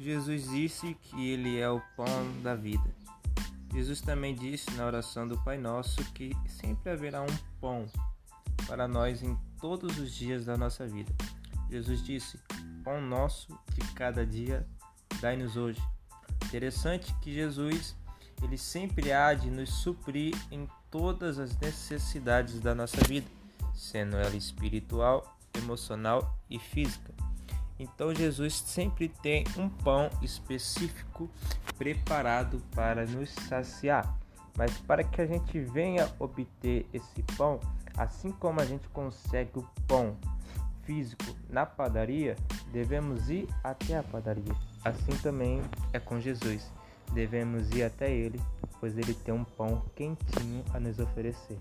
Jesus disse que ele é o pão da vida. Jesus também disse na oração do Pai Nosso que sempre haverá um pão para nós em todos os dias da nossa vida. Jesus disse: Pão nosso de cada dia, dai-nos hoje. Interessante que Jesus ele sempre há de nos suprir em todas as necessidades da nossa vida, sendo ela espiritual, emocional e física. Então Jesus sempre tem um pão específico preparado para nos saciar. Mas para que a gente venha obter esse pão, assim como a gente consegue o pão físico na padaria, devemos ir até a padaria. Assim também é com Jesus. Devemos ir até ele, pois ele tem um pão quentinho a nos oferecer.